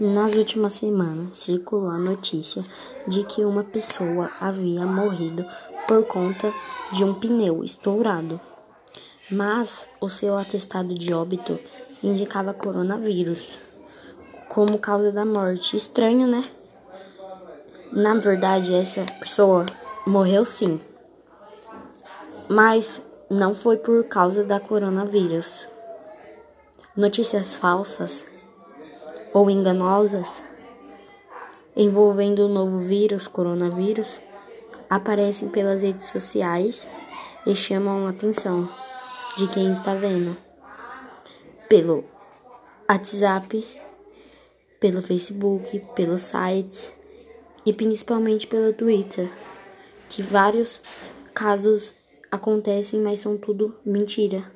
Nas últimas semanas, circulou a notícia de que uma pessoa havia morrido por conta de um pneu estourado, mas o seu atestado de óbito indicava coronavírus como causa da morte. Estranho, né? Na verdade, essa pessoa morreu sim, mas não foi por causa da coronavírus. Notícias falsas ou enganosas envolvendo o novo vírus, coronavírus, aparecem pelas redes sociais e chamam a atenção de quem está vendo pelo WhatsApp, pelo Facebook, pelos sites e principalmente pelo Twitter, que vários casos acontecem, mas são tudo mentira.